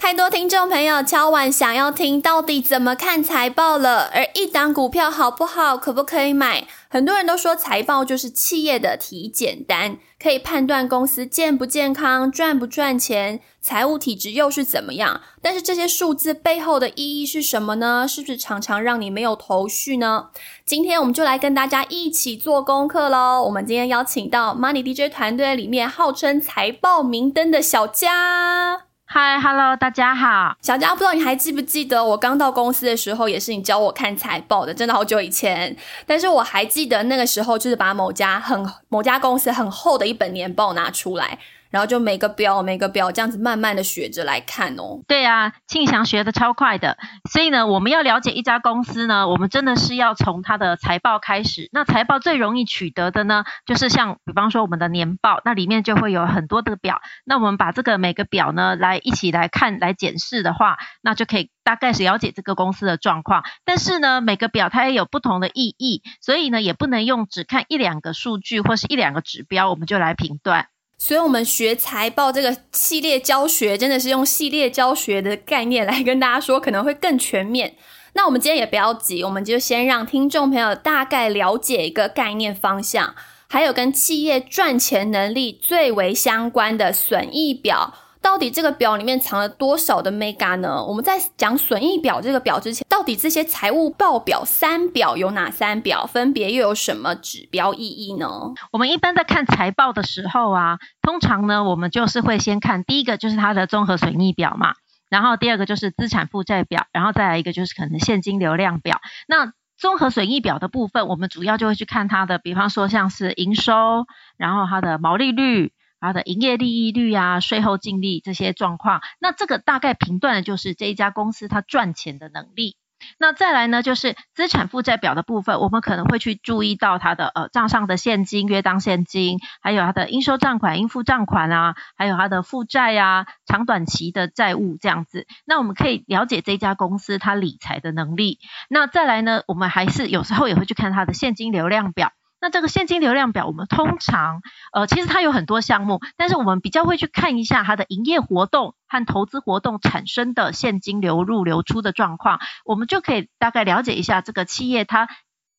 太多听众朋友敲碗想要听到底怎么看财报了，而一档股票好不好，可不可以买？很多人都说财报就是企业的体检单，可以判断公司健不健康、赚不赚钱，财务体质又是怎么样。但是这些数字背后的意义是什么呢？是不是常常让你没有头绪呢？今天我们就来跟大家一起做功课喽。我们今天邀请到 Money DJ 团队里面号称财报明灯的小佳。嗨，Hello，大家好，小佳，不知道你还记不记得我刚到公司的时候，也是你教我看财报的，真的好久以前。但是我还记得那个时候，就是把某家很某家公司很厚的一本年报拿出来。然后就每个表每个表这样子慢慢的学着来看哦。对啊，庆祥学的超快的。所以呢，我们要了解一家公司呢，我们真的是要从它的财报开始。那财报最容易取得的呢，就是像比方说我们的年报，那里面就会有很多的表。那我们把这个每个表呢来一起来看来检视的话，那就可以大概是了解这个公司的状况。但是呢，每个表它也有不同的意义，所以呢，也不能用只看一两个数据或是一两个指标，我们就来评断。所以，我们学财报这个系列教学，真的是用系列教学的概念来跟大家说，可能会更全面。那我们今天也不要急，我们就先让听众朋友大概了解一个概念方向，还有跟企业赚钱能力最为相关的损益表。到底这个表里面藏了多少的 mega 呢？我们在讲损益表这个表之前，到底这些财务报表三表有哪三表，分别又有什么指标意义呢？我们一般在看财报的时候啊，通常呢，我们就是会先看第一个就是它的综合损益表嘛，然后第二个就是资产负债表，然后再来一个就是可能现金流量表。那综合损益表的部分，我们主要就会去看它的，比方说像是营收，然后它的毛利率。它的营业利益率啊、税后净利这些状况，那这个大概评断的就是这一家公司它赚钱的能力。那再来呢，就是资产负债表的部分，我们可能会去注意到它的呃账上的现金、约当现金，还有它的应收账款、应付账款啊，还有它的负债啊、长短期的债务这样子。那我们可以了解这家公司它理财的能力。那再来呢，我们还是有时候也会去看它的现金流量表。那这个现金流量表，我们通常，呃，其实它有很多项目，但是我们比较会去看一下它的营业活动和投资活动产生的现金流入流出的状况，我们就可以大概了解一下这个企业它。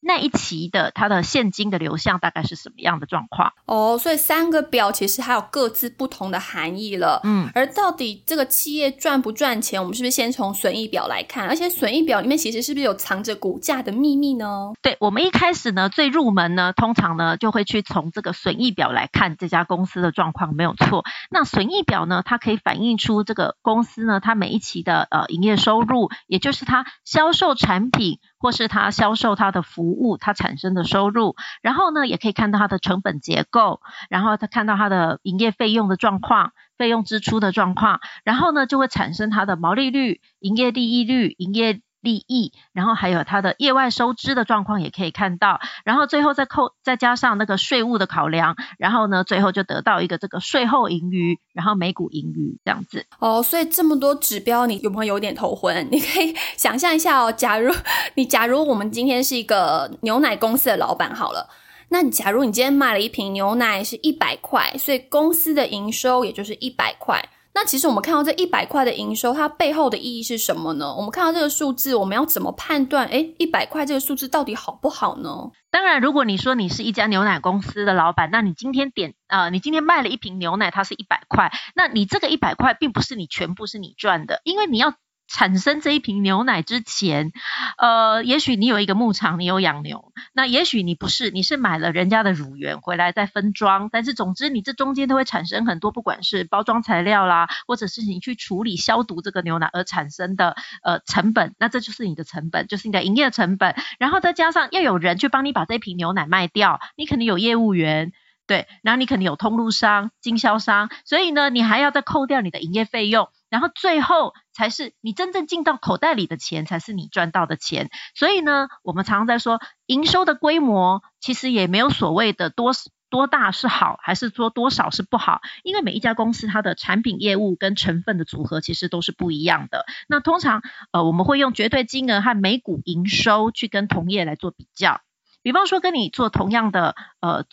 那一期的它的现金的流向大概是什么样的状况？哦，所以三个表其实还有各自不同的含义了。嗯，而到底这个企业赚不赚钱，我们是不是先从损益表来看？而且损益表里面其实是不是有藏着股价的秘密呢？对，我们一开始呢，最入门呢，通常呢就会去从这个损益表来看这家公司的状况，没有错。那损益表呢，它可以反映出这个公司呢，它每一期的呃营业收入，也就是它销售产品。或是它销售它的服务，它产生的收入，然后呢，也可以看到它的成本结构，然后他看到它的营业费用的状况，费用支出的状况，然后呢，就会产生它的毛利率、营业利益率、营业。利益，然后还有它的业外收支的状况也可以看到，然后最后再扣再加上那个税务的考量，然后呢，最后就得到一个这个税后盈余，然后每股盈余这样子。哦，所以这么多指标，你有没有有点头昏？你可以想象一下哦，假如你假如我们今天是一个牛奶公司的老板好了，那你假如你今天卖了一瓶牛奶是一百块，所以公司的营收也就是一百块。那其实我们看到这一百块的营收，它背后的意义是什么呢？我们看到这个数字，我们要怎么判断？诶一百块这个数字到底好不好呢？当然，如果你说你是一家牛奶公司的老板，那你今天点啊，你今天卖了一瓶牛奶，它是一百块，那你这个一百块并不是你全部是你赚的，因为你要。产生这一瓶牛奶之前，呃，也许你有一个牧场，你有养牛，那也许你不是，你是买了人家的乳源回来再分装，但是总之你这中间都会产生很多，不管是包装材料啦，或者是你去处理消毒这个牛奶而产生的呃成本，那这就是你的成本，就是你的营业成本，然后再加上要有人去帮你把这瓶牛奶卖掉，你肯定有业务员。对，然后你肯定有通路商、经销商，所以呢，你还要再扣掉你的营业费用，然后最后才是你真正进到口袋里的钱，才是你赚到的钱。所以呢，我们常常在说，营收的规模其实也没有所谓的多多大是好，还是说多少是不好，因为每一家公司它的产品业务跟成分的组合其实都是不一样的。那通常呃，我们会用绝对金额和每股营收去跟同业来做比较。比方说跟你做同样的呃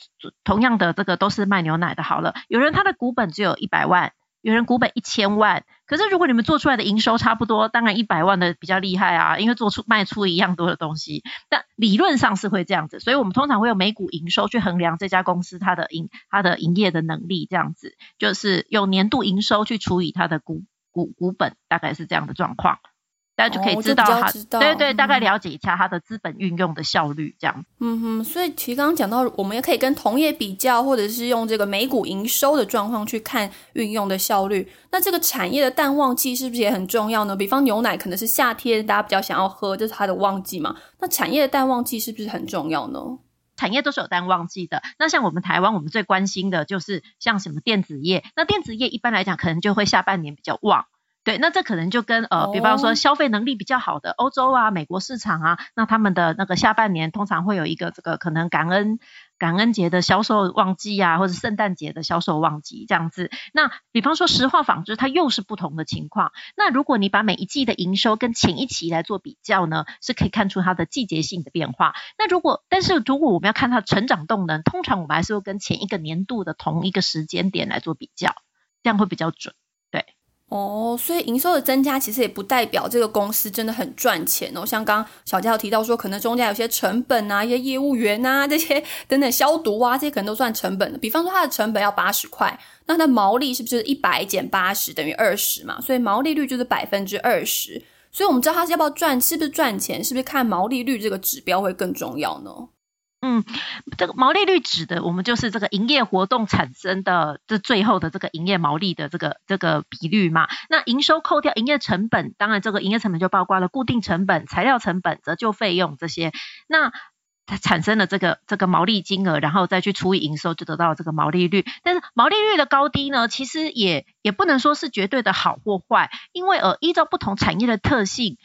同样的这个都是卖牛奶的，好了，有人他的股本只有一百万。有人股本一千万，可是如果你们做出来的营收差不多，当然一百万的比较厉害啊，因为做出卖出一样多的东西。但理论上是会这样子，所以我们通常会有每股营收去衡量这家公司它的营它的营业的能力，这样子就是用年度营收去除以它的股股股本，大概是这样的状况。大家就可以知道它，对对，大概了解一下它的资本运用的效率，这样。嗯哼，所以其实刚刚讲到，我们也可以跟同业比较，或者是用这个每股营收的状况去看运用的效率。那这个产业的淡旺季是不是也很重要呢？比方牛奶可能是夏天大家比较想要喝，这是它的旺季嘛？那产业的淡旺季是不是很重要呢？产业都是有淡旺季的。那像我们台湾，我们最关心的就是像什么电子业。那电子业一般来讲，可能就会下半年比较旺。对，那这可能就跟呃，比方说消费能力比较好的欧洲啊、美国市场啊，那他们的那个下半年通常会有一个这个可能感恩感恩节的销售旺季啊，或者圣诞节的销售旺季这样子。那比方说石化纺织，它又是不同的情况。那如果你把每一季的营收跟前一期来做比较呢，是可以看出它的季节性的变化。那如果但是如果我们要看它的成长动能，通常我们还是会跟前一个年度的同一个时间点来做比较，这样会比较准。哦，所以营收的增加其实也不代表这个公司真的很赚钱哦。像刚小佳有提到说，可能中间有些成本啊，一些业务员啊，这些 等等消毒啊，这些可能都算成本的。比方说它的成本要八十块，那它的毛利是不是一百减八十等于二十嘛？所以毛利率就是百分之二十。所以我们知道它是要不要赚，是不是赚钱，是不是看毛利率这个指标会更重要呢？嗯，这个毛利率指的，我们就是这个营业活动产生的这最后的这个营业毛利的这个这个比率嘛。那营收扣掉营业成本，当然这个营业成本就包括了固定成本、材料成本、折旧费用这些。那它产生了这个这个毛利金额，然后再去除以营收，就得到这个毛利率。但是毛利率的高低呢，其实也也不能说是绝对的好或坏，因为呃依照不同产业的特性。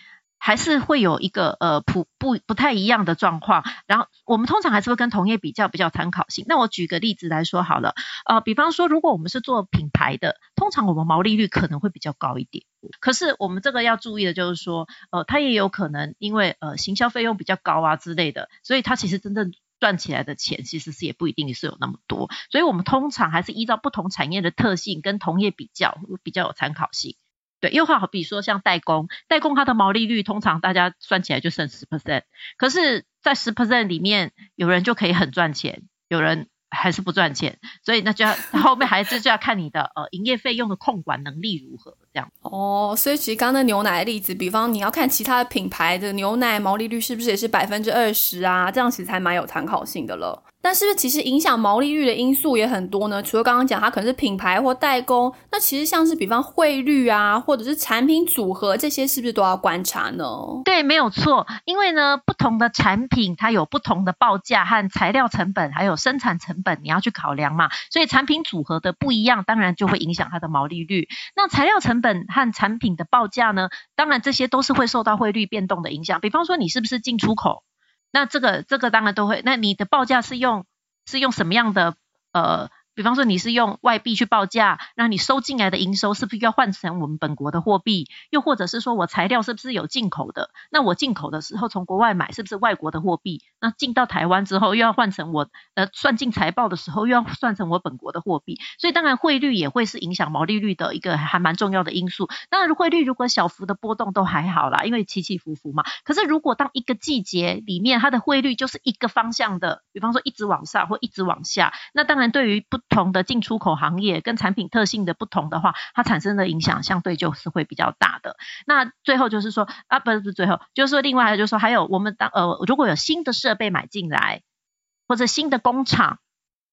还是会有一个呃普不不太一样的状况，然后我们通常还是会跟同业比较比较参考性。那我举个例子来说好了，呃，比方说如果我们是做品牌的，通常我们毛利率可能会比较高一点。可是我们这个要注意的就是说，呃，它也有可能因为呃行销费用比较高啊之类的，所以它其实真正赚起来的钱其实是也不一定是有那么多。所以我们通常还是依照不同产业的特性跟同业比较，比较有参考性。对，又好比说像代工，代工它的毛利率通常大家算起来就剩十 percent，可是，在十 percent 里面，有人就可以很赚钱，有人。还是不赚钱，所以那就要后面还是就要看你的呃营业费用的控管能力如何这样。哦，所以其实刚刚牛奶例子，比方你要看其他的品牌的牛奶毛利率是不是也是百分之二十啊？这样其实还蛮有参考性的了。但是不是其实影响毛利率的因素也很多呢？除了刚刚讲它可能是品牌或代工，那其实像是比方汇率啊，或者是产品组合这些，是不是都要观察呢？对，没有错，因为呢不同的产品它有不同的报价和材料成本，还有生产成。本你要去考量嘛，所以产品组合的不一样，当然就会影响它的毛利率。那材料成本和产品的报价呢，当然这些都是会受到汇率变动的影响。比方说你是不是进出口，那这个这个当然都会。那你的报价是用是用什么样的呃？比方说你是用外币去报价，那你收进来的营收是不是要换成我们本国的货币？又或者是说我材料是不是有进口的？那我进口的时候从国外买是不是外国的货币？那进到台湾之后又要换成我呃算进财报的时候又要算成我本国的货币，所以当然汇率也会是影响毛利率的一个还蛮重要的因素。当然汇率如果小幅的波动都还好啦，因为起起伏伏嘛。可是如果当一个季节里面它的汇率就是一个方向的，比方说一直往上或一直往下，那当然对于不同的进出口行业跟产品特性的不同的话，它产生的影响相对就是会比较大的。那最后就是说啊，不是不是最后，就是说另外就是说还有我们当呃如果有新的设备买进来，或者新的工厂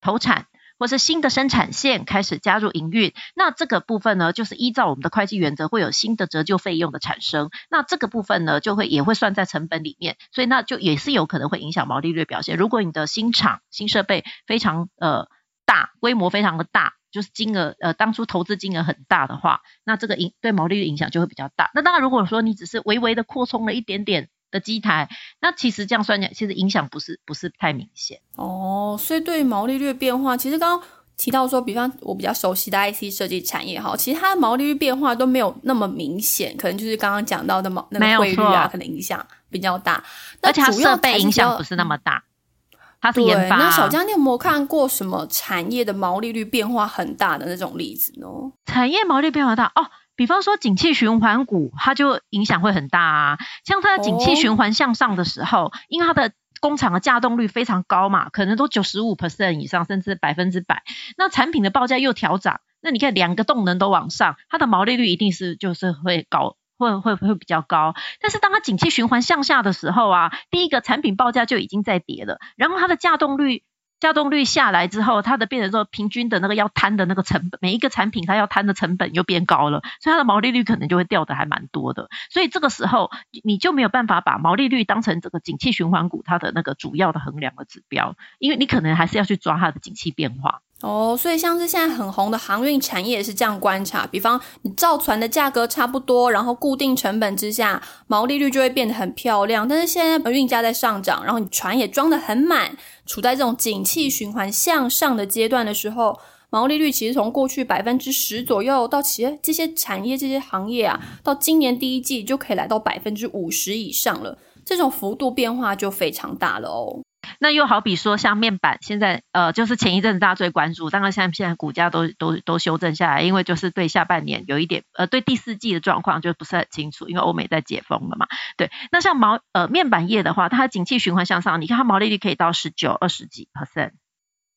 投产，或者新的生产线开始加入营运，那这个部分呢，就是依照我们的会计原则会有新的折旧费用的产生。那这个部分呢，就会也会算在成本里面，所以那就也是有可能会影响毛利率表现。如果你的新厂新设备非常呃。大规模非常的大，就是金额呃当初投资金额很大的话，那这个影对毛利率影响就会比较大。那当然如果说你只是微微的扩充了一点点的机台，那其实这样算起来，其实影响不是不是太明显。哦，所以对毛利率变化，其实刚刚提到说，比方我比较熟悉的 IC 设计产业哈，其实它的毛利率变化都没有那么明显，可能就是刚刚讲到的毛那个汇率啊，可能影响比较大。而且它设备影响不是那么大。它是研发。那小江，你有没有看过什么产业的毛利率变化很大的那种例子呢？产业毛利变化大哦，比方说景气循环股，它就影响会很大啊。像它的景气循环向上的时候，因为它的工厂的架动率非常高嘛，可能都九十五 percent 以上，甚至百分之百。那产品的报价又调涨，那你看两个动能都往上，它的毛利率一定是就是会高。会会会比较高，但是当它景气循环向下的时候啊，第一个产品报价就已经在跌了，然后它的价动率稼动率下来之后，它的变成说平均的那个要摊的那个成本，每一个产品它要摊的成本又变高了，所以它的毛利率可能就会掉的还蛮多的，所以这个时候你就没有办法把毛利率当成这个景气循环股它的那个主要的衡量的指标，因为你可能还是要去抓它的景气变化。哦，所以像是现在很红的航运产业也是这样观察，比方你造船的价格差不多，然后固定成本之下，毛利率就会变得很漂亮。但是现在运价在上涨，然后你船也装得很满，处在这种景气循环向上的阶段的时候，毛利率其实从过去百分之十左右，到企业这些产业、这些行业啊，到今年第一季就可以来到百分之五十以上了，这种幅度变化就非常大了哦。那又好比说，像面板，现在呃，就是前一阵子大家最关注，当然现在现在股价都都都修正下来，因为就是对下半年有一点，呃，对第四季的状况就不是很清楚，因为欧美在解封了嘛。对，那像毛呃面板业的话，它景气循环向上，你看它毛利率可以到十九、二十几 percent，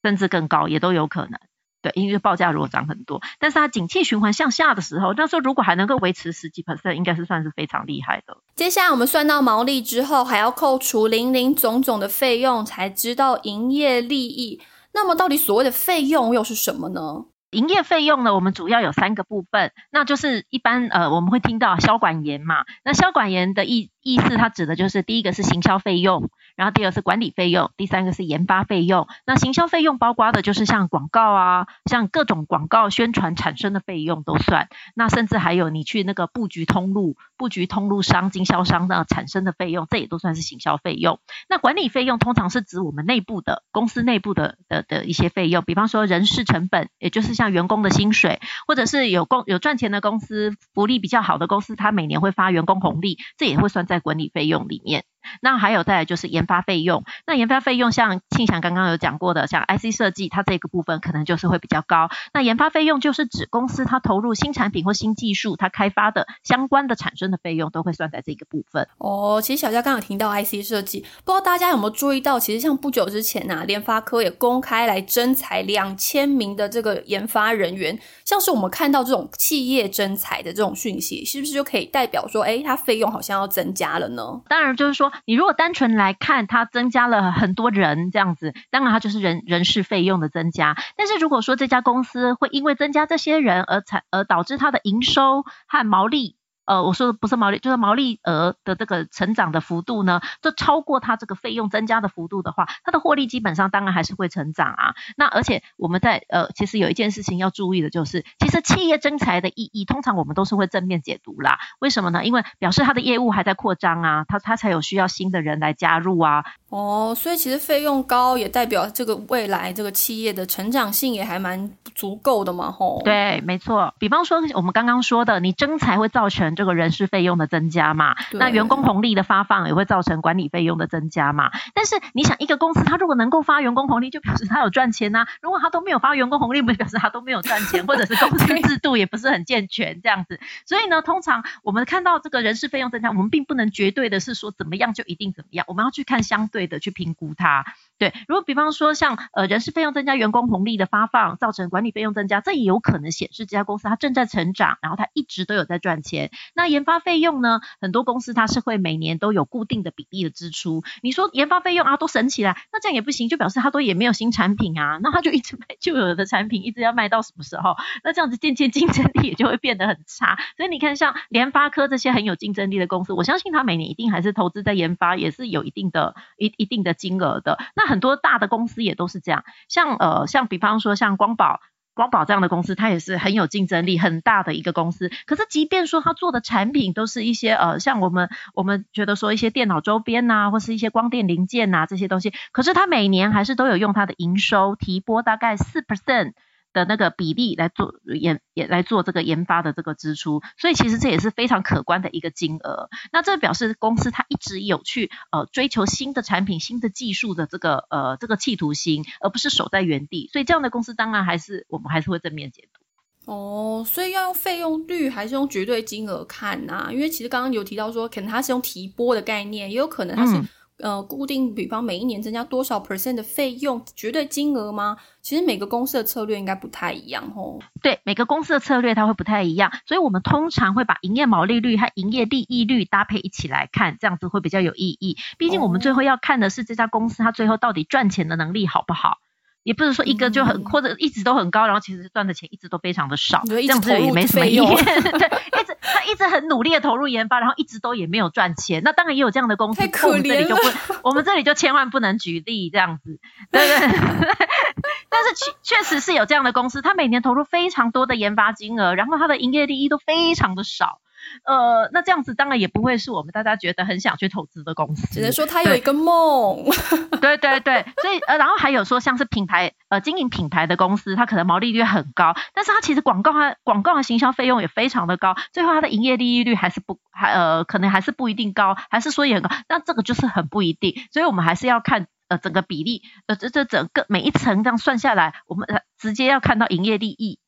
甚至更高也都有可能。对，因为报价如果涨很多，但是它景气循环向下的时候，那时候如果还能够维持十几 percent，应该是算是非常厉害的。接下来我们算到毛利之后，还要扣除零零总总的费用，才知道营业利益。那么到底所谓的费用又是什么呢？营业费用呢，我们主要有三个部分，那就是一般呃我们会听到销管员嘛，那销管员的意意思，它指的就是第一个是行销费用。然后第二是管理费用，第三个是研发费用。那行销费用包括的就是像广告啊，像各种广告宣传产生的费用都算。那甚至还有你去那个布局通路、布局通路商、经销商那产生的费用，这也都算是行销费用。那管理费用通常是指我们内部的公司内部的的的一些费用，比方说人事成本，也就是像员工的薪水，或者是有工有赚钱的公司、福利比较好的公司，它每年会发员工红利，这也会算在管理费用里面。那还有再来就是研发费用，那研发费用像庆祥刚刚有讲过的，像 IC 设计，它这个部分可能就是会比较高。那研发费用就是指公司它投入新产品或新技术，它开发的相关的产生的费用都会算在这个部分。哦，其实小佳刚刚听到 IC 设计，不知道大家有没有注意到，其实像不久之前呐，联发科也公开来征才两千名的这个研发人员，像是我们看到这种企业征才的这种讯息，是不是就可以代表说，哎，它费用好像要增加了呢？当然就是说。你如果单纯来看，它增加了很多人这样子，当然它就是人人事费用的增加。但是如果说这家公司会因为增加这些人而产而导致它的营收和毛利。呃，我说的不是毛利，就是毛利额的这个成长的幅度呢，就超过它这个费用增加的幅度的话，它的获利基本上当然还是会成长啊。那而且我们在呃，其实有一件事情要注意的就是，其实企业增财的意义，通常我们都是会正面解读啦。为什么呢？因为表示它的业务还在扩张啊，它它才有需要新的人来加入啊。哦，所以其实费用高也代表这个未来这个企业的成长性也还蛮足够的嘛，吼。对，没错。比方说我们刚刚说的，你增才会造成这个人事费用的增加嘛？那员工红利的发放也会造成管理费用的增加嘛？但是你想，一个公司它如果能够发员工红利，就表示它有赚钱呐。如果它都没有发员工红利，不表示它都没有赚钱，或者是公司制度也不是很健全这样子。所以呢，通常我们看到这个人事费用增加，我们并不能绝对的是说怎么样就一定怎么样，我们要去看相对的去评估它。对，如果比方说像呃人事费用增加，员工红利的发放造成管理费用增加，这也有可能显示这家公司它正在成长，然后它一直都有在赚钱。那研发费用呢，很多公司它是会每年都有固定的比例的支出。你说研发费用啊都省起来，那这样也不行，就表示它都也没有新产品啊，那它就一直卖旧有的产品，一直要卖到什么时候？那这样子渐渐竞争力也就会变得很差。所以你看像联发科这些很有竞争力的公司，我相信它每年一定还是投资在研发，也是有一定的一一定的金额的。那很多大的公司也都是这样，像呃像比方说像光宝，光宝这样的公司，它也是很有竞争力很大的一个公司。可是即便说它做的产品都是一些呃像我们我们觉得说一些电脑周边呐，或是一些光电零件呐这些东西，可是它每年还是都有用它的营收提拨大概四 percent。的那个比例来做研也来做这个研发的这个支出，所以其实这也是非常可观的一个金额。那这表示公司它一直有去呃追求新的产品、新的技术的这个呃这个企图心，而不是守在原地。所以这样的公司当然还是我们还是会正面解读。哦，所以要用费用率还是用绝对金额看呐？因为其实刚刚有提到说，可能它是用提拨的概念，也有可能它是。呃，固定，比方每一年增加多少 percent 的费用，绝对金额吗？其实每个公司的策略应该不太一样哦。对，每个公司的策略它会不太一样，所以我们通常会把营业毛利率和营业利益率搭配一起来看，这样子会比较有意义。毕竟我们最后要看的是这家公司它最后到底赚钱的能力好不好。也不是说一个就很或者一直都很高，然后其实赚的钱一直都非常的少，这样子也没什么意义。对，一直他一直很努力的投入研发，然后一直都也没有赚钱。那当然也有这样的公司，我们这里就不，我们这里就千万不能举例这样子，对对？但是确确实是有这样的公司，他每年投入非常多的研发金额，然后他的营业利益都非常的少。呃，那这样子当然也不会是我们大家觉得很想去投资的公司，只能说他有一个梦。对对对，所以呃，然后还有说像是品牌呃经营品牌的公司，它可能毛利率很高，但是它其实广告啊广告的行销费用也非常的高，最后它的营业利率还是不还呃可能还是不一定高，还是说也很高，那这个就是很不一定，所以我们还是要看呃整个比例呃这这整个每一层这样算下来，我们直接要看到营业利益，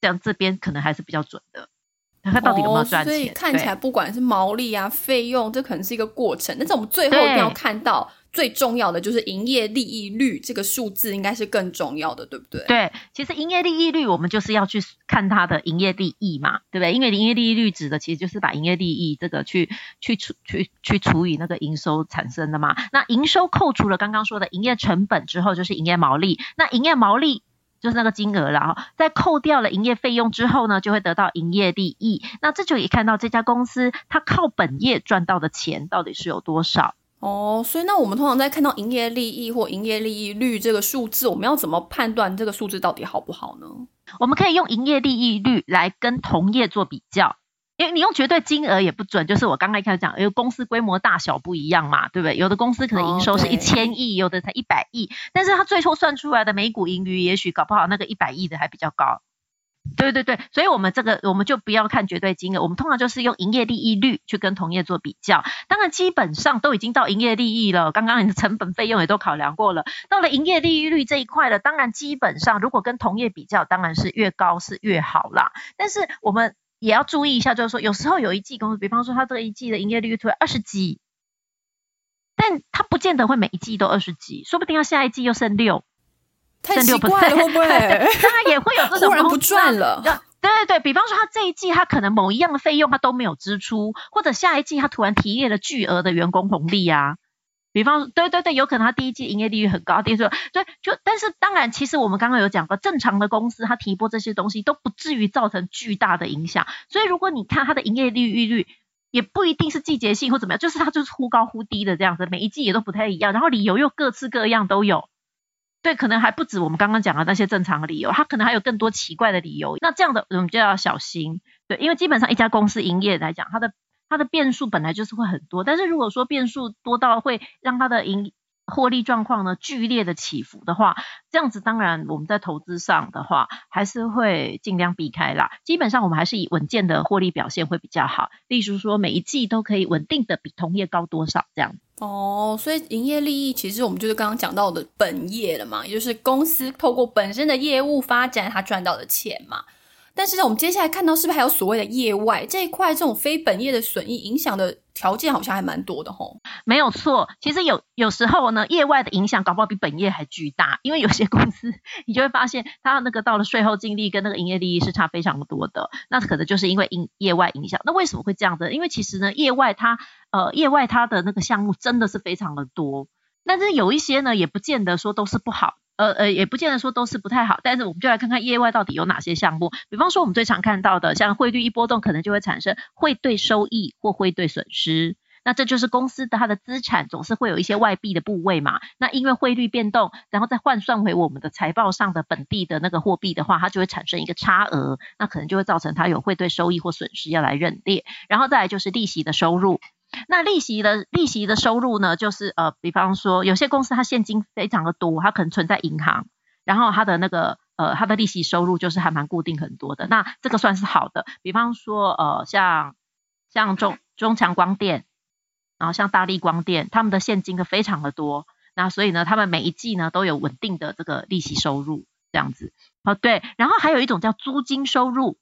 这样这边可能还是比较准的。它到底有没有赚钱？所以看起来不管是毛利啊、费用，这可能是一个过程。但是我们最后一定要看到最重要的就是营业利益率这个数字，应该是更重要的，对不对？对，其实营业利益率我们就是要去看它的营业利益嘛，对不对？因为营业利益率指的其实就是把营业利益这个去去除去去除以那个营收产生的嘛。那营收扣除了刚刚说的营业成本之后，就是营业毛利。那营业毛利。就是那个金额了哈，在扣掉了营业费用之后呢，就会得到营业利益。那这就可以看到这家公司它靠本业赚到的钱到底是有多少哦。所以那我们通常在看到营业利益或营业利益率这个数字，我们要怎么判断这个数字到底好不好呢？我们可以用营业利益率来跟同业做比较。因为你用绝对金额也不准，就是我刚刚一开始讲，因为公司规模大小不一样嘛，对不对？有的公司可能营收是一千亿，有的才一百亿，但是它最后算出来的每股盈余，也许搞不好那个一百亿的还比较高。对对对，所以我们这个我们就不要看绝对金额，我们通常就是用营业利益率去跟同业做比较。当然，基本上都已经到营业利益了，刚刚你的成本费用也都考量过了，到了营业利益率这一块了，当然基本上如果跟同业比较，当然是越高是越好啦。但是我们。也要注意一下，就是说有时候有一季公司，比方说它这一季的营业利率突然二十几，但它不见得会每一季都二十几，说不定要下一季又剩六，剩六不会不会？当然也会有这种突然不赚了。对对对，比方说它这一季它可能某一样的费用它都没有支出，或者下一季它突然提列了巨额的员工红利啊。比方说，对对对，有可能他第一季营业利率很高，第二季对，就但是当然，其实我们刚刚有讲过，正常的公司它提拨这些东西都不至于造成巨大的影响。所以如果你看它的营业利率率，也不一定是季节性或怎么样，就是它就是忽高忽低的这样子，每一季也都不太一样，然后理由又各式各样都有。对，可能还不止我们刚刚讲的那些正常的理由，它可能还有更多奇怪的理由。那这样的我们就要小心。对，因为基本上一家公司营业来讲，它的它的变数本来就是会很多，但是如果说变数多到会让它的盈获利状况呢剧烈的起伏的话，这样子当然我们在投资上的话还是会尽量避开啦。基本上我们还是以稳健的获利表现会比较好，例如说每一季都可以稳定的比同业高多少这样。哦，所以营业利益其实我们就是刚刚讲到的本业了嘛，也就是公司透过本身的业务发展它赚到的钱嘛。但是呢我们接下来看到是不是还有所谓的业外这一块，这种非本业的损益影响的条件好像还蛮多的吼。没有错，其实有有时候呢，业外的影响搞不好比本业还巨大，因为有些公司你就会发现它那个到了税后净利跟那个营业利益是差非常多的，那可能就是因为营业外影响。那为什么会这样子？因为其实呢，业外它呃业外它的那个项目真的是非常的多，但是有一些呢也不见得说都是不好。呃呃，也不见得说都是不太好，但是我们就来看看业外到底有哪些项目。比方说，我们最常看到的，像汇率一波动，可能就会产生汇兑收益或汇兑损失。那这就是公司的它的资产总是会有一些外币的部位嘛。那因为汇率变动，然后再换算回我们的财报上的本地的那个货币的话，它就会产生一个差额，那可能就会造成它有汇兑收益或损失要来认列。然后再来就是利息的收入。那利息的利息的收入呢，就是呃，比方说有些公司它现金非常的多，它可能存在银行，然后它的那个呃它的利息收入就是还蛮固定很多的，那这个算是好的。比方说呃像像中中强光电，然后像大力光电，他们的现金的非常的多，那所以呢，他们每一季呢都有稳定的这个利息收入这样子。哦对，然后还有一种叫租金收入。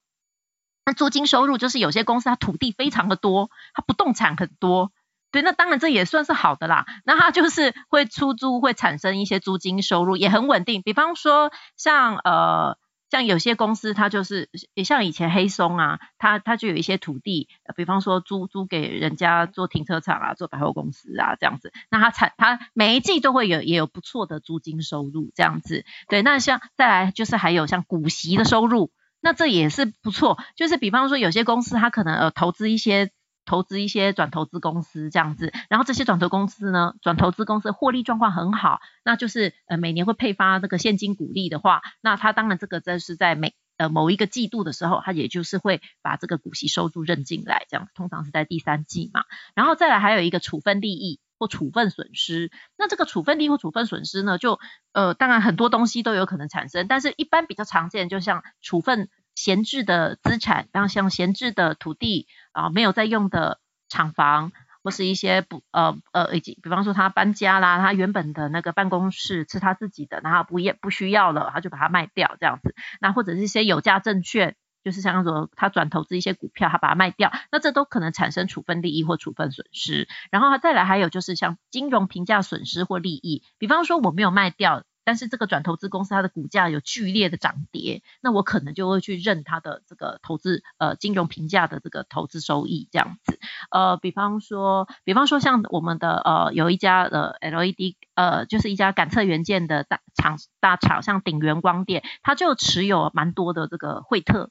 那租金收入就是有些公司它土地非常的多，它不动产很多，对，那当然这也算是好的啦。那它就是会出租，会产生一些租金收入，也很稳定。比方说像呃像有些公司，它就是也像以前黑松啊，它它就有一些土地，比方说租租给人家做停车场啊，做百货公司啊这样子。那它产它每一季都会有也有不错的租金收入这样子。对，那像再来就是还有像股息的收入。那这也是不错，就是比方说有些公司它可能呃投资一些投资一些转投资公司这样子，然后这些转投公司呢，转投资公司获利状况很好，那就是呃每年会配发这个现金股利的话，那它当然这个这是在每呃某一个季度的时候，它也就是会把这个股息收入认进来，这样通常是在第三季嘛，然后再来还有一个处分利益或处分损失，那这个处分利或处分损失呢，就呃当然很多东西都有可能产生，但是一般比较常见，就像处分。闲置的资产，然后像闲置的土地啊，没有在用的厂房，或是一些不呃呃，以及比方说他搬家啦，他原本的那个办公室是他自己的，然后不也不需要了，他就把它卖掉这样子。那或者是一些有价证券，就是像说他转投资一些股票，他把它卖掉，那这都可能产生处分利益或处分损失。然后再来还有就是像金融评价损失或利益，比方说我没有卖掉。但是这个转投资公司它的股价有剧烈的涨跌，那我可能就会去认它的这个投资呃金融评价的这个投资收益这样子，呃比方说比方说像我们的呃有一家呃 LED 呃就是一家感测元件的大厂大厂像鼎元光电，它就持有蛮多的这个惠特，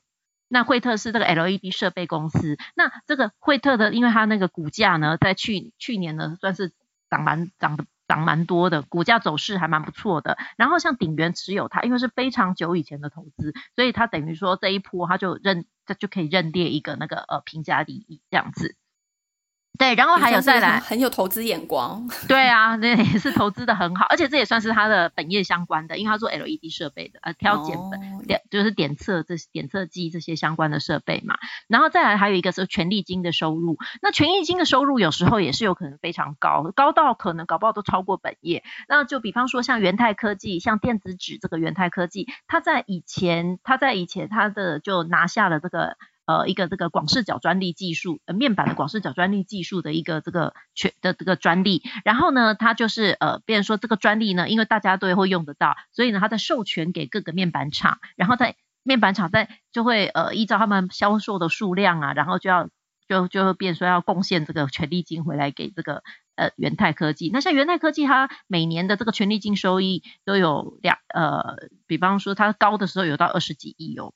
那惠特是这个 LED 设备公司，那这个惠特的因为它那个股价呢在去去年呢算是涨蛮涨的。涨蛮多的，股价走势还蛮不错的。然后像鼎元持有它，因为是非常久以前的投资，所以它等于说这一波它就认，它就可以认列一个那个呃评价利益这样子。对，然后还有再来，很有投资眼光。对啊，那也是投资的很好，而且这也算是他的本业相关的，因为他做 LED 设备的，呃，挑拣本点就是点测这点测机这些相关的设备嘛。然后再来还有一个是权利金的收入，那权利金的收入有时候也是有可能非常高，高到可能搞不好都超过本业。那就比方说像元泰科技，像电子纸这个元泰科技，它在以前，它在以前它的就拿下了这个。呃，一个这个广视角专利技术，呃，面板的广视角专利技术的一个这个全的这个专利，然后呢，它就是呃，别人说这个专利呢，因为大家都会用得到，所以呢，它在授权给各个面板厂，然后在面板厂在就会呃依照他们销售的数量啊，然后就要就就会变说要贡献这个权利金回来给这个呃元泰科技。那像元泰科技，它每年的这个权利金收益都有两呃，比方说它高的时候有到二十几亿哦。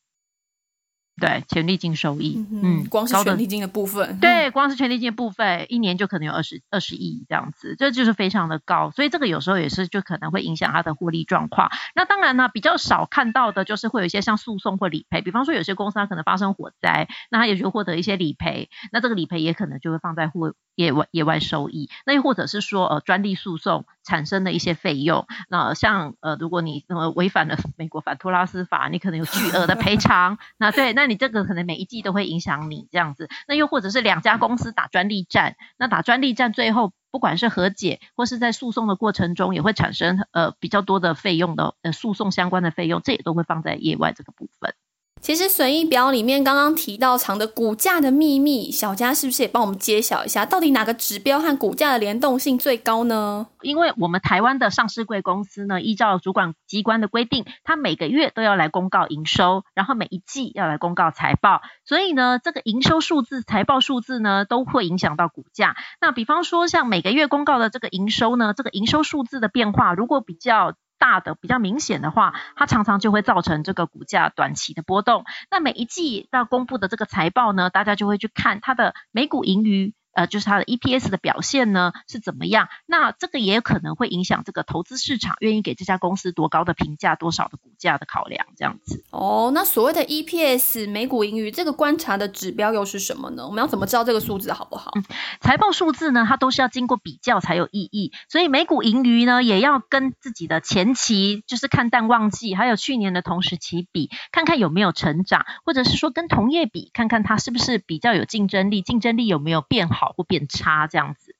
对，权利金收益，嗯，光是权利金的部分，对，光是权利金的部分，一年就可能有二十二十亿这样子，这就是非常的高，所以这个有时候也是就可能会影响它的获利状况。那当然呢，比较少看到的就是会有一些像诉讼或理赔，比方说有些公司它可能发生火灾，那它也就获得一些理赔，那这个理赔也可能就会放在户业外野外收益。那又或者是说呃专利诉讼产生的一些费用，那像呃如果你呃违反了 美国反托拉斯法，你可能有巨额的赔偿。那对，那你这个可能每一季都会影响你这样子，那又或者是两家公司打专利战，那打专利战最后不管是和解或是在诉讼的过程中，也会产生呃比较多的费用的呃诉讼相关的费用，这也都会放在野外这个部分。其实损益表里面刚刚提到藏的股价的秘密，小佳是不是也帮我们揭晓一下，到底哪个指标和股价的联动性最高呢？因为我们台湾的上市贵公司呢，依照主管机关的规定，它每个月都要来公告营收，然后每一季要来公告财报，所以呢，这个营收数字、财报数字呢，都会影响到股价。那比方说，像每个月公告的这个营收呢，这个营收数字的变化，如果比较。大的比较明显的话，它常常就会造成这个股价短期的波动。那每一季要公布的这个财报呢，大家就会去看它的每股盈余，呃，就是它的 EPS 的表现呢是怎么样。那这个也可能会影响这个投资市场愿意给这家公司多高的评价，多少的股价的考量这样子。哦，那所谓的 EPS 每股盈余这个观察的指标又是什么呢？我们要怎么知道这个数字好不好？财报数字呢，它都是要经过比较才有意义，所以每股盈余呢，也要跟自己的前期就是看淡旺季，还有去年的同时期比，看看有没有成长，或者是说跟同业比，看看它是不是比较有竞争力，竞争力有没有变好或变差这样子。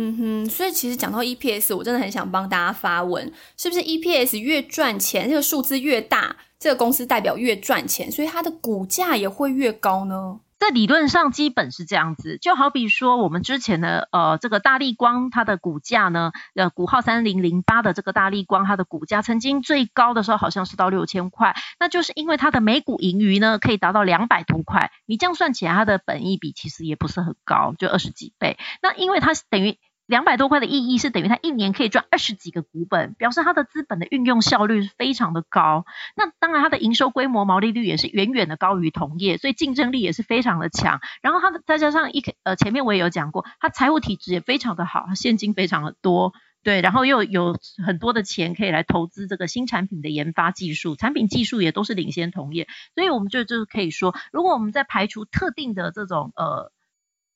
嗯哼，所以其实讲到 EPS，我真的很想帮大家发问，是不是 EPS 越赚钱，这个数字越大，这个公司代表越赚钱，所以它的股价也会越高呢？在理论上基本是这样子，就好比说我们之前的呃这个大力光，它的股价呢，呃股号三零零八的这个大力光，它的股价曾经最高的时候好像是到六千块，那就是因为它的每股盈余呢可以达到两百多块，你这样算起来它的本益比其实也不是很高，就二十几倍，那因为它等于。两百多块的意义是等于它一年可以赚二十几个股本，表示它的资本的运用效率非常的高。那当然它的营收规模、毛利率也是远远的高于同业，所以竞争力也是非常的强。然后它的再加上一呃前面我也有讲过，它财务体质也非常的好，现金非常的多，对，然后又有很多的钱可以来投资这个新产品的研发技术，产品技术也都是领先同业。所以我们就就是可以说，如果我们在排除特定的这种呃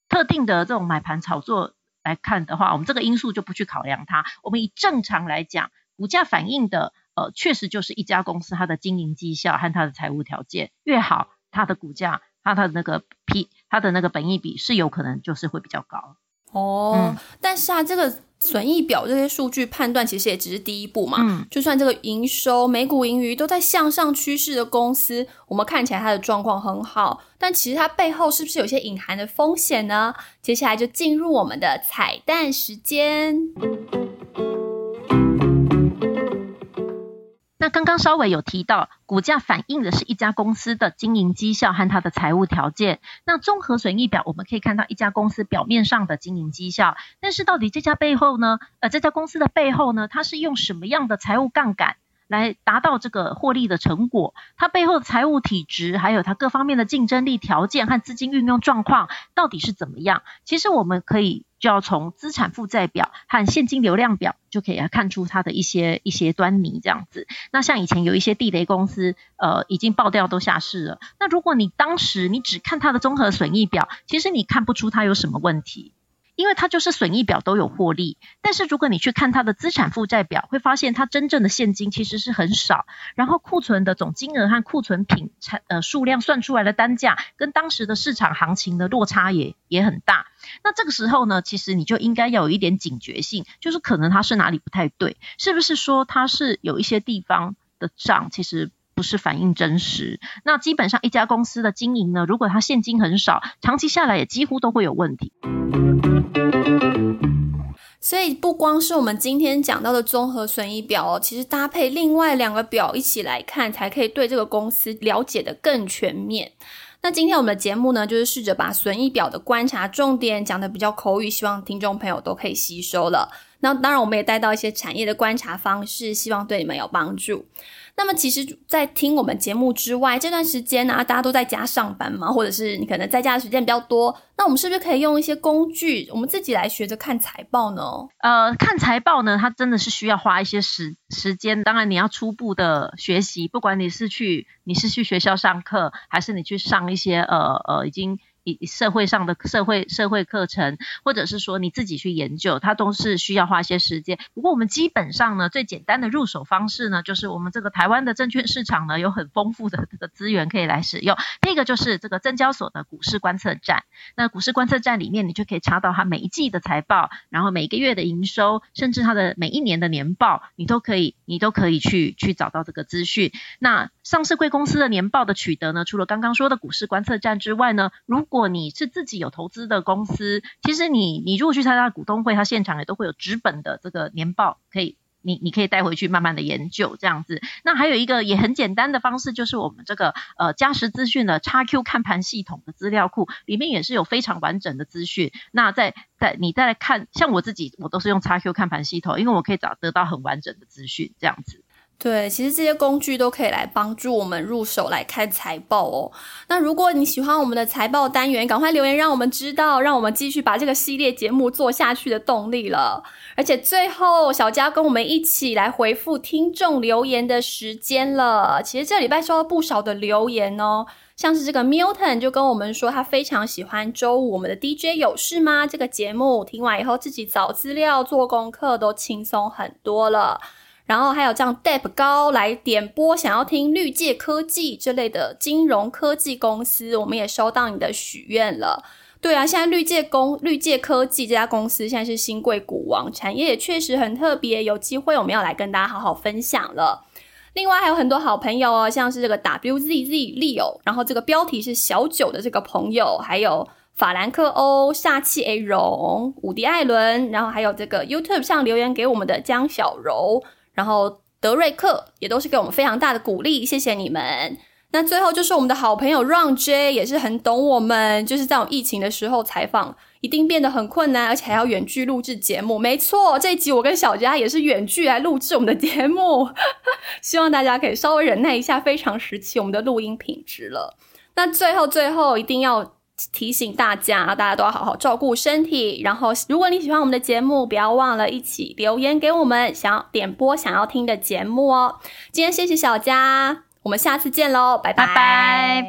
特定的这种买盘炒作。来看的话，我们这个因素就不去考量它。我们以正常来讲，股价反映的，呃，确实就是一家公司它的经营绩效和它的财务条件越好，它的股价，它的那个 P，它的那个本益比是有可能就是会比较高。哦，但是啊，这个。损益表这些数据判断其实也只是第一步嘛。嗯，就算这个营收、每股盈余都在向上趋势的公司，我们看起来它的状况很好，但其实它背后是不是有些隐含的风险呢？接下来就进入我们的彩蛋时间。那刚刚稍微有提到，股价反映的是一家公司的经营绩效和它的财务条件。那综合损益表我们可以看到一家公司表面上的经营绩效，但是到底这家背后呢？呃，这家公司的背后呢，它是用什么样的财务杠杆？来达到这个获利的成果，它背后的财务体质，还有它各方面的竞争力条件和资金运用状况到底是怎么样？其实我们可以就要从资产负债表和现金流量表就可以看出它的一些一些端倪。这样子，那像以前有一些地雷公司，呃，已经爆掉都下市了。那如果你当时你只看它的综合损益表，其实你看不出它有什么问题。因为它就是损益表都有获利，但是如果你去看它的资产负债表，会发现它真正的现金其实是很少，然后库存的总金额和库存品产呃数量算出来的单价，跟当时的市场行情的落差也也很大。那这个时候呢，其实你就应该要有一点警觉性，就是可能它是哪里不太对，是不是说它是有一些地方的账其实不是反映真实？那基本上一家公司的经营呢，如果它现金很少，长期下来也几乎都会有问题。所以不光是我们今天讲到的综合损益表哦，其实搭配另外两个表一起来看，才可以对这个公司了解的更全面。那今天我们的节目呢，就是试着把损益表的观察重点讲的比较口语，希望听众朋友都可以吸收了。那当然，我们也带到一些产业的观察方式，希望对你们有帮助。那么，其实，在听我们节目之外，这段时间呢，大家都在家上班嘛，或者是你可能在家的时间比较多，那我们是不是可以用一些工具，我们自己来学着看财报呢？呃，看财报呢，它真的是需要花一些时时间。当然，你要初步的学习，不管你是去你是去学校上课，还是你去上一些呃呃已经。以社会上的社会社会课程，或者是说你自己去研究，它都是需要花一些时间。不过我们基本上呢，最简单的入手方式呢，就是我们这个台湾的证券市场呢，有很丰富的这个资源可以来使用。第一个就是这个证交所的股市观测站，那股市观测站里面你就可以查到它每一季的财报，然后每个月的营收，甚至它的每一年的年报，你都可以你都可以去去找到这个资讯。那上市贵公司的年报的取得呢，除了刚刚说的股市观测站之外呢，如果你是自己有投资的公司，其实你你如果去参加股东会，它现场也都会有纸本的这个年报，可以你你可以带回去慢慢的研究这样子。那还有一个也很简单的方式，就是我们这个呃嘉实资讯的叉 Q 看盘系统的资料库里面也是有非常完整的资讯。那在在你再来看，像我自己我都是用叉 Q 看盘系统，因为我可以找得到很完整的资讯这样子。对，其实这些工具都可以来帮助我们入手来看财报哦。那如果你喜欢我们的财报单元，赶快留言让我们知道，让我们继续把这个系列节目做下去的动力了。而且最后，小佳跟我们一起来回复听众留言的时间了。其实这礼拜收到不少的留言哦，像是这个 Milton 就跟我们说，他非常喜欢周五我们的 DJ 有事吗这个节目，听完以后自己找资料、做功课都轻松很多了。然后还有这样 Deb 高来点播，想要听绿界科技这类的金融科技公司，我们也收到你的许愿了。对啊，现在绿界公绿界科技这家公司现在是新贵股王，产业也确实很特别，有机会我们要来跟大家好好分享了。另外还有很多好朋友哦，像是这个 WZZ Leo，然后这个标题是小九的这个朋友，还有法兰克欧、煞气 A 荣、伍迪艾伦，然后还有这个 YouTube 上留言给我们的江小柔。然后德瑞克也都是给我们非常大的鼓励，谢谢你们。那最后就是我们的好朋友 Ron J 也是很懂我们，就是在我们疫情的时候采访一定变得很困难，而且还要远距录制节目。没错，这一集我跟小佳也是远距来录制我们的节目，希望大家可以稍微忍耐一下，非常时期我们的录音品质了。那最后最后一定要。提醒大家，大家都要好好照顾身体。然后，如果你喜欢我们的节目，不要忘了一起留言给我们，想要点播想要听的节目哦。今天谢谢小佳，我们下次见喽，拜拜。